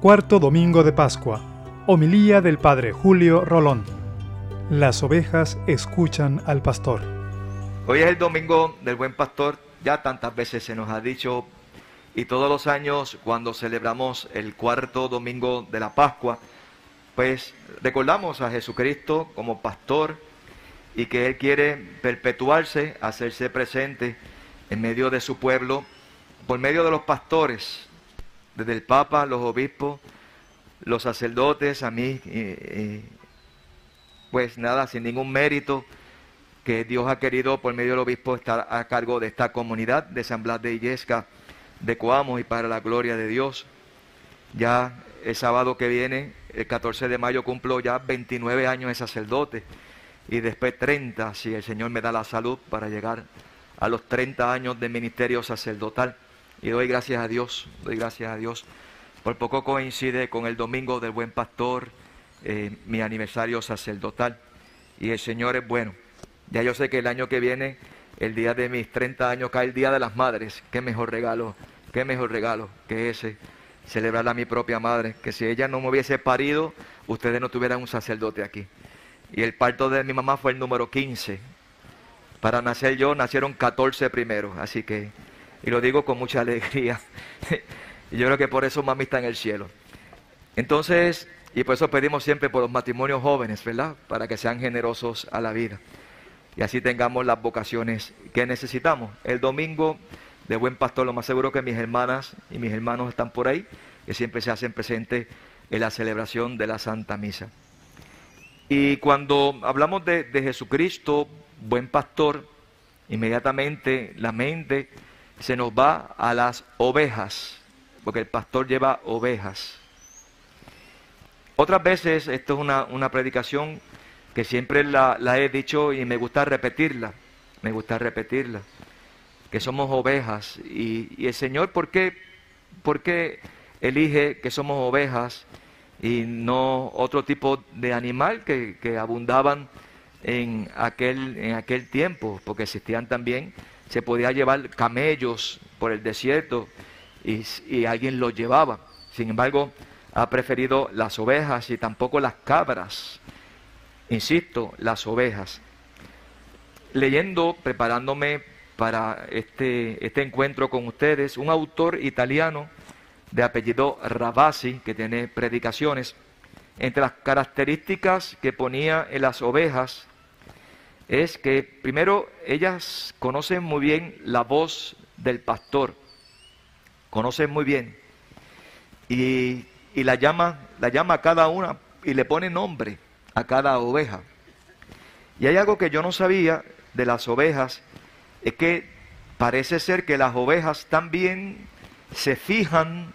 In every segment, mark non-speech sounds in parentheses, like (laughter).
Cuarto Domingo de Pascua. Homilía del Padre Julio Rolón. Las ovejas escuchan al pastor. Hoy es el Domingo del Buen Pastor. Ya tantas veces se nos ha dicho y todos los años cuando celebramos el cuarto domingo de la Pascua, pues recordamos a Jesucristo como pastor y que Él quiere perpetuarse, hacerse presente en medio de su pueblo por medio de los pastores, desde el Papa, los obispos, los sacerdotes, a mí, pues nada, sin ningún mérito, que Dios ha querido por medio del obispo estar a cargo de esta comunidad de San Blas de Illesca, de Coamo y para la gloria de Dios. Ya el sábado que viene, el 14 de mayo, cumplo ya 29 años de sacerdote y después 30, si el Señor me da la salud para llegar a los 30 años de ministerio sacerdotal. Y doy gracias a Dios, doy gracias a Dios. Por poco coincide con el domingo del buen pastor, eh, mi aniversario sacerdotal. Y el Señor es bueno. Ya yo sé que el año que viene, el día de mis 30 años, cae el Día de las Madres. Qué mejor regalo, qué mejor regalo que ese. Celebrar a mi propia madre. Que si ella no me hubiese parido, ustedes no tuvieran un sacerdote aquí. Y el parto de mi mamá fue el número 15. Para nacer yo, nacieron 14 primero. Así que y lo digo con mucha alegría. y (laughs) yo creo que por eso mami está en el cielo. Entonces, y por eso pedimos siempre por los matrimonios jóvenes, ¿verdad? Para que sean generosos a la vida. Y así tengamos las vocaciones que necesitamos. El domingo de Buen Pastor, lo más seguro que mis hermanas y mis hermanos están por ahí, que siempre se hacen presentes en la celebración de la Santa Misa. Y cuando hablamos de, de Jesucristo, buen pastor, inmediatamente la mente se nos va a las ovejas, porque el pastor lleva ovejas. Otras veces, esto es una, predicación que siempre la, he dicho y me gusta repetirla, me gusta repetirla, que somos ovejas. Y, el Señor, ¿por qué, ¿por qué elige que somos ovejas y no otro tipo de animal que, que abundaban en aquel, en aquel tiempo? Porque existían también se podía llevar camellos por el desierto y, alguien los llevaba. Sin embargo, ha preferido las ovejas y tampoco las cabras. Insisto, las ovejas. Leyendo, preparándome para este, este encuentro con ustedes, un autor italiano de apellido Ravasi, que tiene predicaciones, entre las características que ponía en las ovejas es que primero ellas conocen muy bien la voz del pastor, conocen muy bien y, la llama, la llama a cada una y le pone nombre a cada oveja. Y hay algo que yo no sabía de las ovejas, es que parece ser que las ovejas también se fijan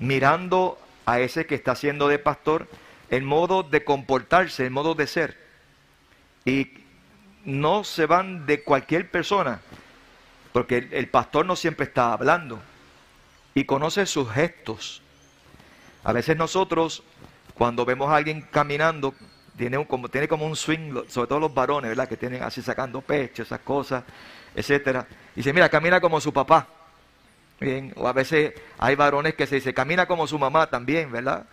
mirando a ese que está siendo de pastor, el modo de comportarse, el modo de ser. Y no se van de cualquier persona, porque el, pastor no siempre está hablando y conoce sus gestos. A veces nosotros, cuando vemos a alguien caminando, tiene, un, como, tiene como un swing, sobre todo los varones, ¿verdad? Que tienen así sacando pecho, esas cosas, etcétera. Y dice, mira, camina como su papá. Bien, o a veces hay varones que se dice, camina como su mamá también, ¿verdad?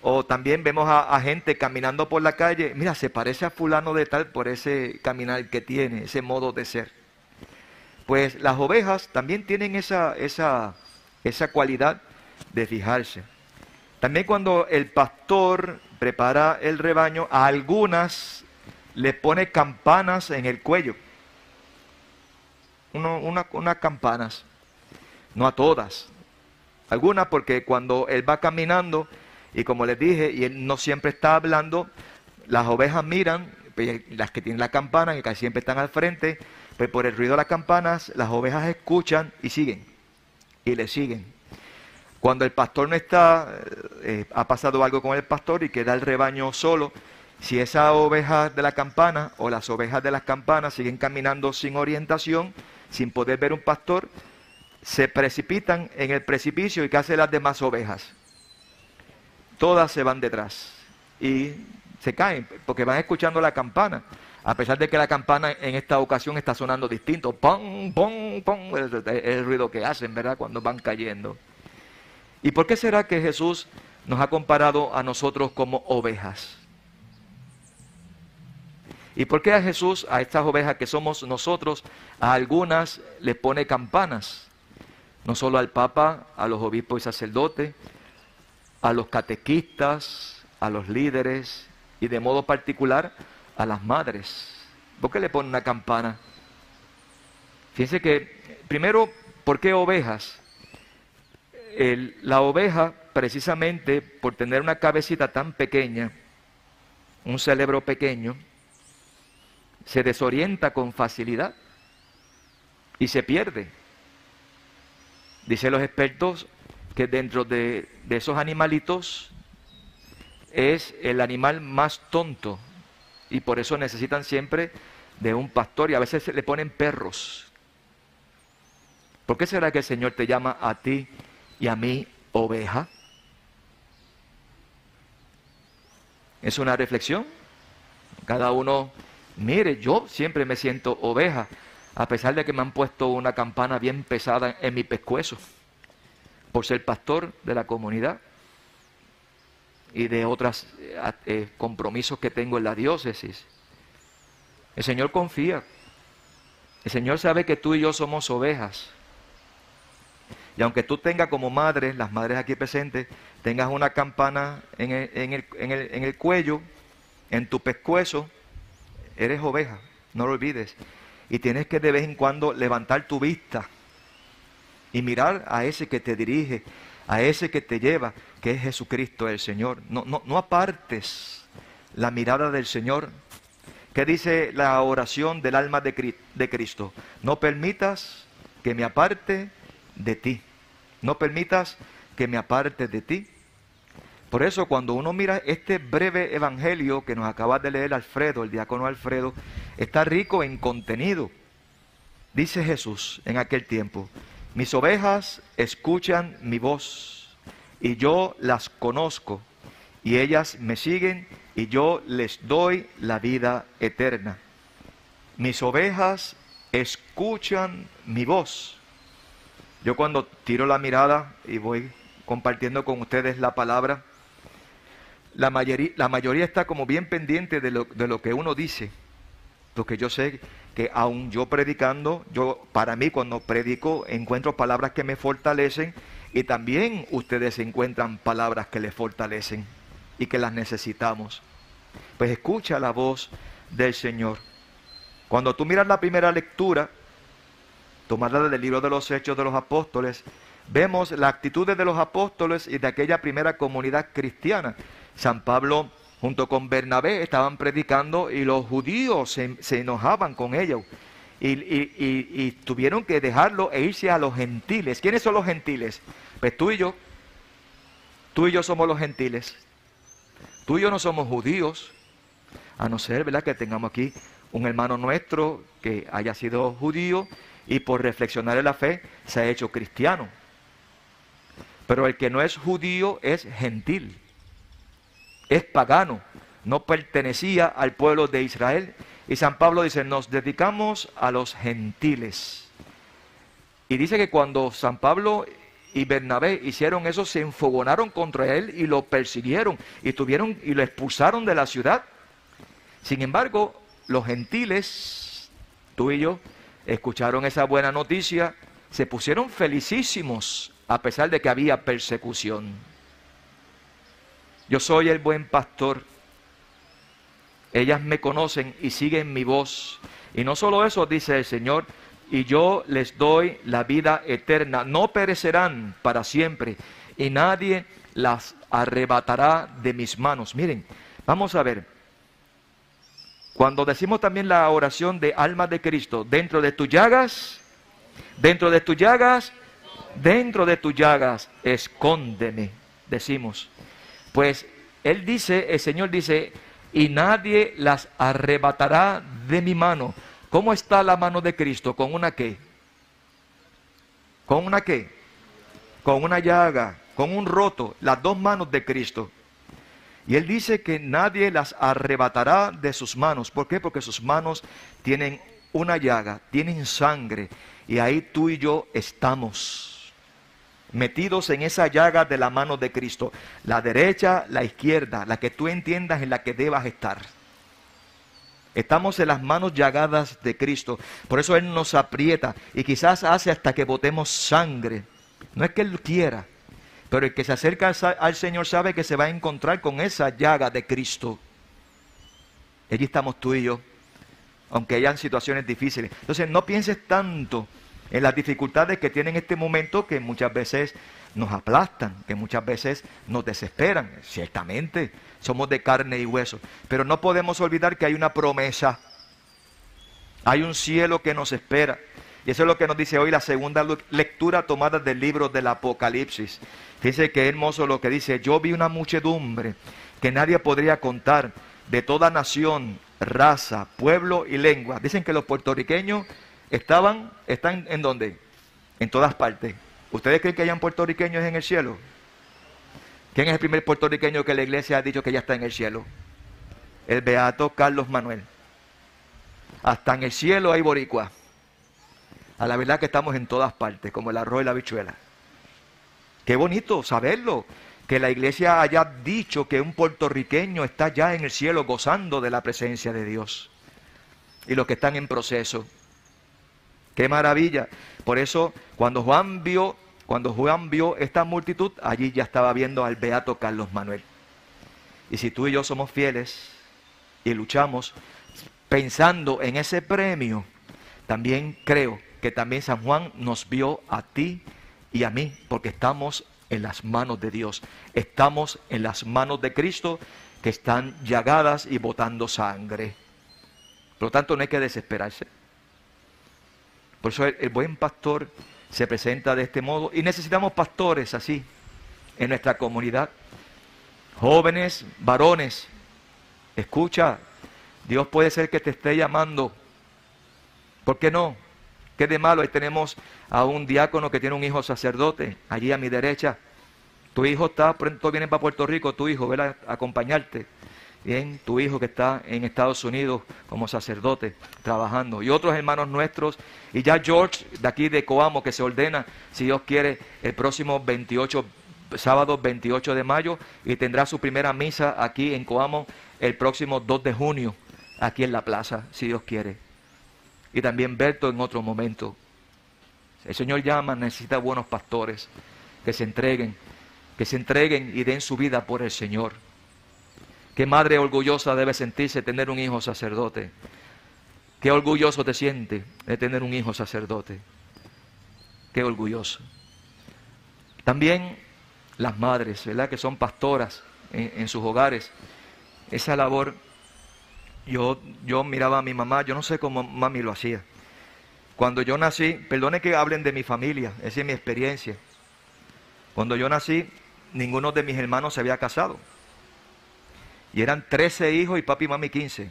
O también vemos a, gente caminando por la calle, mira, se parece a fulano de tal por ese caminar que tiene, ese modo de ser. Pues las ovejas también tienen esa, esa, esa cualidad de fijarse. También cuando el pastor prepara el rebaño, a algunas le pone campanas en el cuello. unas campanas, no a todas. Algunas porque cuando él va caminando, y como les dije, y él no siempre está hablando, las ovejas miran, pues, las que tienen la campana, que casi siempre están al frente, pues por el ruido de las campanas, las ovejas escuchan y siguen, y le siguen. Cuando el pastor no está, eh, ha pasado algo con el pastor y queda el rebaño solo, si esa oveja de la campana o las ovejas de las campanas siguen caminando sin orientación, sin poder ver un pastor, se precipitan en el precipicio y ¿qué hacen las demás ovejas? Todas se van detrás y se caen porque van escuchando la campana. A pesar de que la campana en esta ocasión está sonando distinto, pum, pum, pum, el, el ruido que hacen, ¿verdad? Cuando van cayendo. ¿Y por qué será que Jesús nos ha comparado a nosotros como ovejas? ¿Y por qué a Jesús, a estas ovejas que somos nosotros, a algunas le pone campanas? No solo al Papa, a los obispos y sacerdotes, a los catequistas, a los líderes y de modo particular a las madres. ¿Por qué le pone una campana? Fíjense que, primero, ¿por qué ovejas? la oveja, precisamente por tener una cabecita tan pequeña, un cerebro pequeño, se desorienta con facilidad y se pierde. Dicen los expertos que dentro de, esos animalitos es el animal más tonto y por eso necesitan siempre de un pastor y a veces le ponen perros. ¿Por qué será que el Señor te llama a ti y a mí oveja? Es una reflexión. Cada uno, mire, yo siempre me siento oveja, a pesar de que me han puesto una campana bien pesada en mi pescuezo, por ser pastor de la comunidad y de otros eh, eh, compromisos que tengo en la diócesis. El Señor confía. El Señor sabe que tú y yo somos ovejas. Y aunque tú tengas como madre, las madres aquí presentes, tengas una campana en el, cuello, en tu pescuezo, eres oveja, no lo olvides. Y tienes que de vez en cuando levantar tu vista y mirar a ese que te dirige, a ese que te lleva, que es Jesucristo el Señor. No, no, no apartes la mirada del Señor. ¿Qué dice la oración del alma de, de Cristo? No permitas que me aparte de ti. No permitas que me aparte de ti. Por eso cuando uno mira este breve evangelio que nos acaba de leer Alfredo, el diácono Alfredo, está rico en contenido. Dice Jesús en aquel tiempo, mis ovejas escuchan mi voz y yo las conozco y ellas me siguen y yo les doy la vida eterna. Mis ovejas escuchan mi voz yo cuando tiro la mirada y voy compartiendo con ustedes la palabra, la mayoría, está como bien pendiente de lo, de lo que uno dice. Porque yo sé que aún yo predicando, yo para mí cuando predico encuentro palabras que me fortalecen y también ustedes encuentran palabras que les fortalecen y que las necesitamos. Pues escucha la voz del Señor. Cuando tú miras la primera lectura, tomarla del libro de los Hechos de los Apóstoles, vemos las actitudes de los apóstoles y de aquella primera comunidad cristiana. San Pablo junto con Bernabé estaban predicando y los judíos se, enojaban con ellos. Y, y, tuvieron que dejarlo e irse a los gentiles. ¿Quiénes son los gentiles? Pues tú y yo. Tú y yo somos los gentiles. Tú y yo no somos judíos. A no ser, ¿verdad?, que tengamos aquí un hermano nuestro que haya sido judío y por reflexionar en la fe se ha hecho cristiano. Pero el que no es judío es gentil, es pagano, no pertenecía al pueblo de Israel. Y San Pablo dice, nos dedicamos a los gentiles. Y dice que cuando San Pablo y Bernabé hicieron eso, se enfogonaron contra él y lo persiguieron y tuvieron y lo expulsaron de la ciudad. Sin embargo, los gentiles, tú y yo, escucharon esa buena noticia, se pusieron felicísimos a pesar de que había persecución. Yo soy el buen pastor. Ellas me conocen y siguen mi voz. Y no solo eso, dice el Señor, y yo les doy la vida eterna. No perecerán para siempre y nadie las arrebatará de mis manos. Miren, vamos a ver. Cuando decimos también la oración de alma de Cristo, dentro de tus llagas, dentro de tus llagas, dentro de tus llagas, escóndeme, decimos. Pues Él dice, el Señor dice, y nadie las arrebatará de mi mano. ¿Cómo está la mano de Cristo? ¿Con una qué? ¿Con una qué? Con una llaga, con un roto, las dos manos de Cristo. Y él dice que nadie las arrebatará de sus manos. ¿Por qué? Porque sus manos tienen una llaga, tienen sangre. Y ahí tú y yo estamos. Metidos en esa llaga de la mano de Cristo. La derecha, la izquierda, la que tú entiendas en la que debas estar. Estamos en las manos llagadas de Cristo. Por eso Él nos aprieta y quizás hace hasta que botemos sangre. No es que Él quiera, pero el que se acerca al Señor sabe que se va a encontrar con esa llaga de Cristo. Allí estamos tú y yo, aunque hayan situaciones difíciles. Entonces no pienses tanto en las dificultades que tienen en este momento que muchas veces nos aplastan, que muchas veces nos desesperan. Ciertamente, somos de carne y hueso, pero no podemos olvidar que hay una promesa. Hay un cielo que nos espera. Y eso es lo que nos dice hoy la segunda lectura tomada del libro del Apocalipsis. Dice que hermoso lo que dice, yo vi una muchedumbre que nadie podría contar, de toda nación, raza, pueblo y lengua. Dicen que los puertorriqueños estaban, están en dónde? En todas partes. ¿Ustedes creen que hayan puertorriqueños en el cielo? ¿Quién es el primer puertorriqueño que la iglesia ha dicho que ya está en el cielo? El beato Carlos Manuel. Hasta en el cielo hay boricua. A la verdad que estamos en todas partes, como el arroz y la bichuela. Qué bonito saberlo, que la iglesia haya dicho que un puertorriqueño está ya en el cielo gozando de la presencia de Dios. Y los que están en proceso. Qué maravilla. Por eso, cuando Juan vio, cuando Juan vio esta multitud, allí ya estaba viendo al beato Carlos Manuel. Y si tú y yo somos fieles y luchamos pensando en ese premio, también creo que también San Juan nos vio a ti y a mí, porque estamos en las manos de Dios. Estamos en las manos de Cristo que están llagadas y botando sangre. Por lo tanto, no hay que desesperarse. Por eso el, buen pastor se presenta de este modo y necesitamos pastores así en nuestra comunidad. Jóvenes, varones, escucha, Dios puede ser que te esté llamando. ¿Por qué no? ¿Qué de malo? Ahí tenemos a un diácono que tiene un hijo sacerdote, allí a mi derecha. Tu hijo está, pronto viene para Puerto Rico, tu hijo, ven a acompañarte. Bien, tu hijo que está en Estados Unidos como sacerdote trabajando. Y otros hermanos nuestros. Y ya George, de aquí de Coamo, que se ordena, si Dios quiere, el próximo 28, sábado 28 de mayo. Y tendrá su primera misa aquí en Coamo el próximo 2 de junio, aquí en la plaza, si Dios quiere. Y también Berto en otro momento. El Señor llama, necesita buenos pastores que se entreguen, que se entreguen y den su vida por el Señor. Qué madre orgullosa debe sentirse tener un hijo sacerdote. Qué orgulloso te siente de tener un hijo sacerdote. Qué orgulloso. También las madres, ¿verdad? Que son pastoras en, sus hogares. Esa labor, yo, yo miraba a mi mamá, yo no sé cómo mami lo hacía. Cuando yo nací, perdone que hablen de mi familia, esa es mi experiencia. Cuando yo nací, ninguno de mis hermanos se había casado. Y eran 13 hijos y papi y mami 15.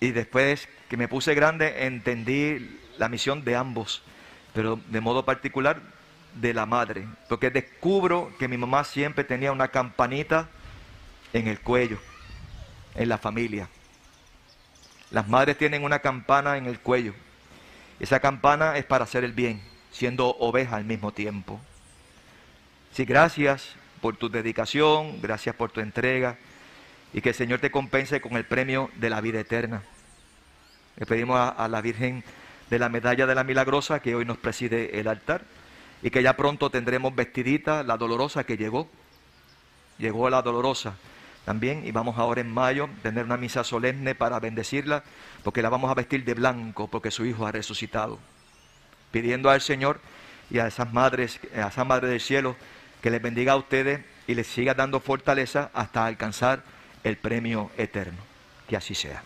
Y después que me puse grande entendí la misión de ambos, pero de modo particular de la madre, porque descubro que mi mamá siempre tenía una campanita en el cuello, en la familia. Las madres tienen una campana en el cuello. Esa campana es para hacer el bien, siendo oveja al mismo tiempo. Si gracias por tu dedicación, gracias por tu entrega y que el Señor te compense con el premio de la vida eterna. Le pedimos a, la Virgen de la Medalla de la Milagrosa que hoy nos preside el altar y que ya pronto tendremos vestidita la dolorosa que llegó. Llegó la dolorosa también y vamos ahora en mayo a tener una misa solemne para bendecirla porque la vamos a vestir de blanco porque su hijo ha resucitado. Pidiendo al Señor y a esas madres, a esa madre del cielo que les bendiga a ustedes y les siga dando fortaleza hasta alcanzar el premio eterno. Que así sea.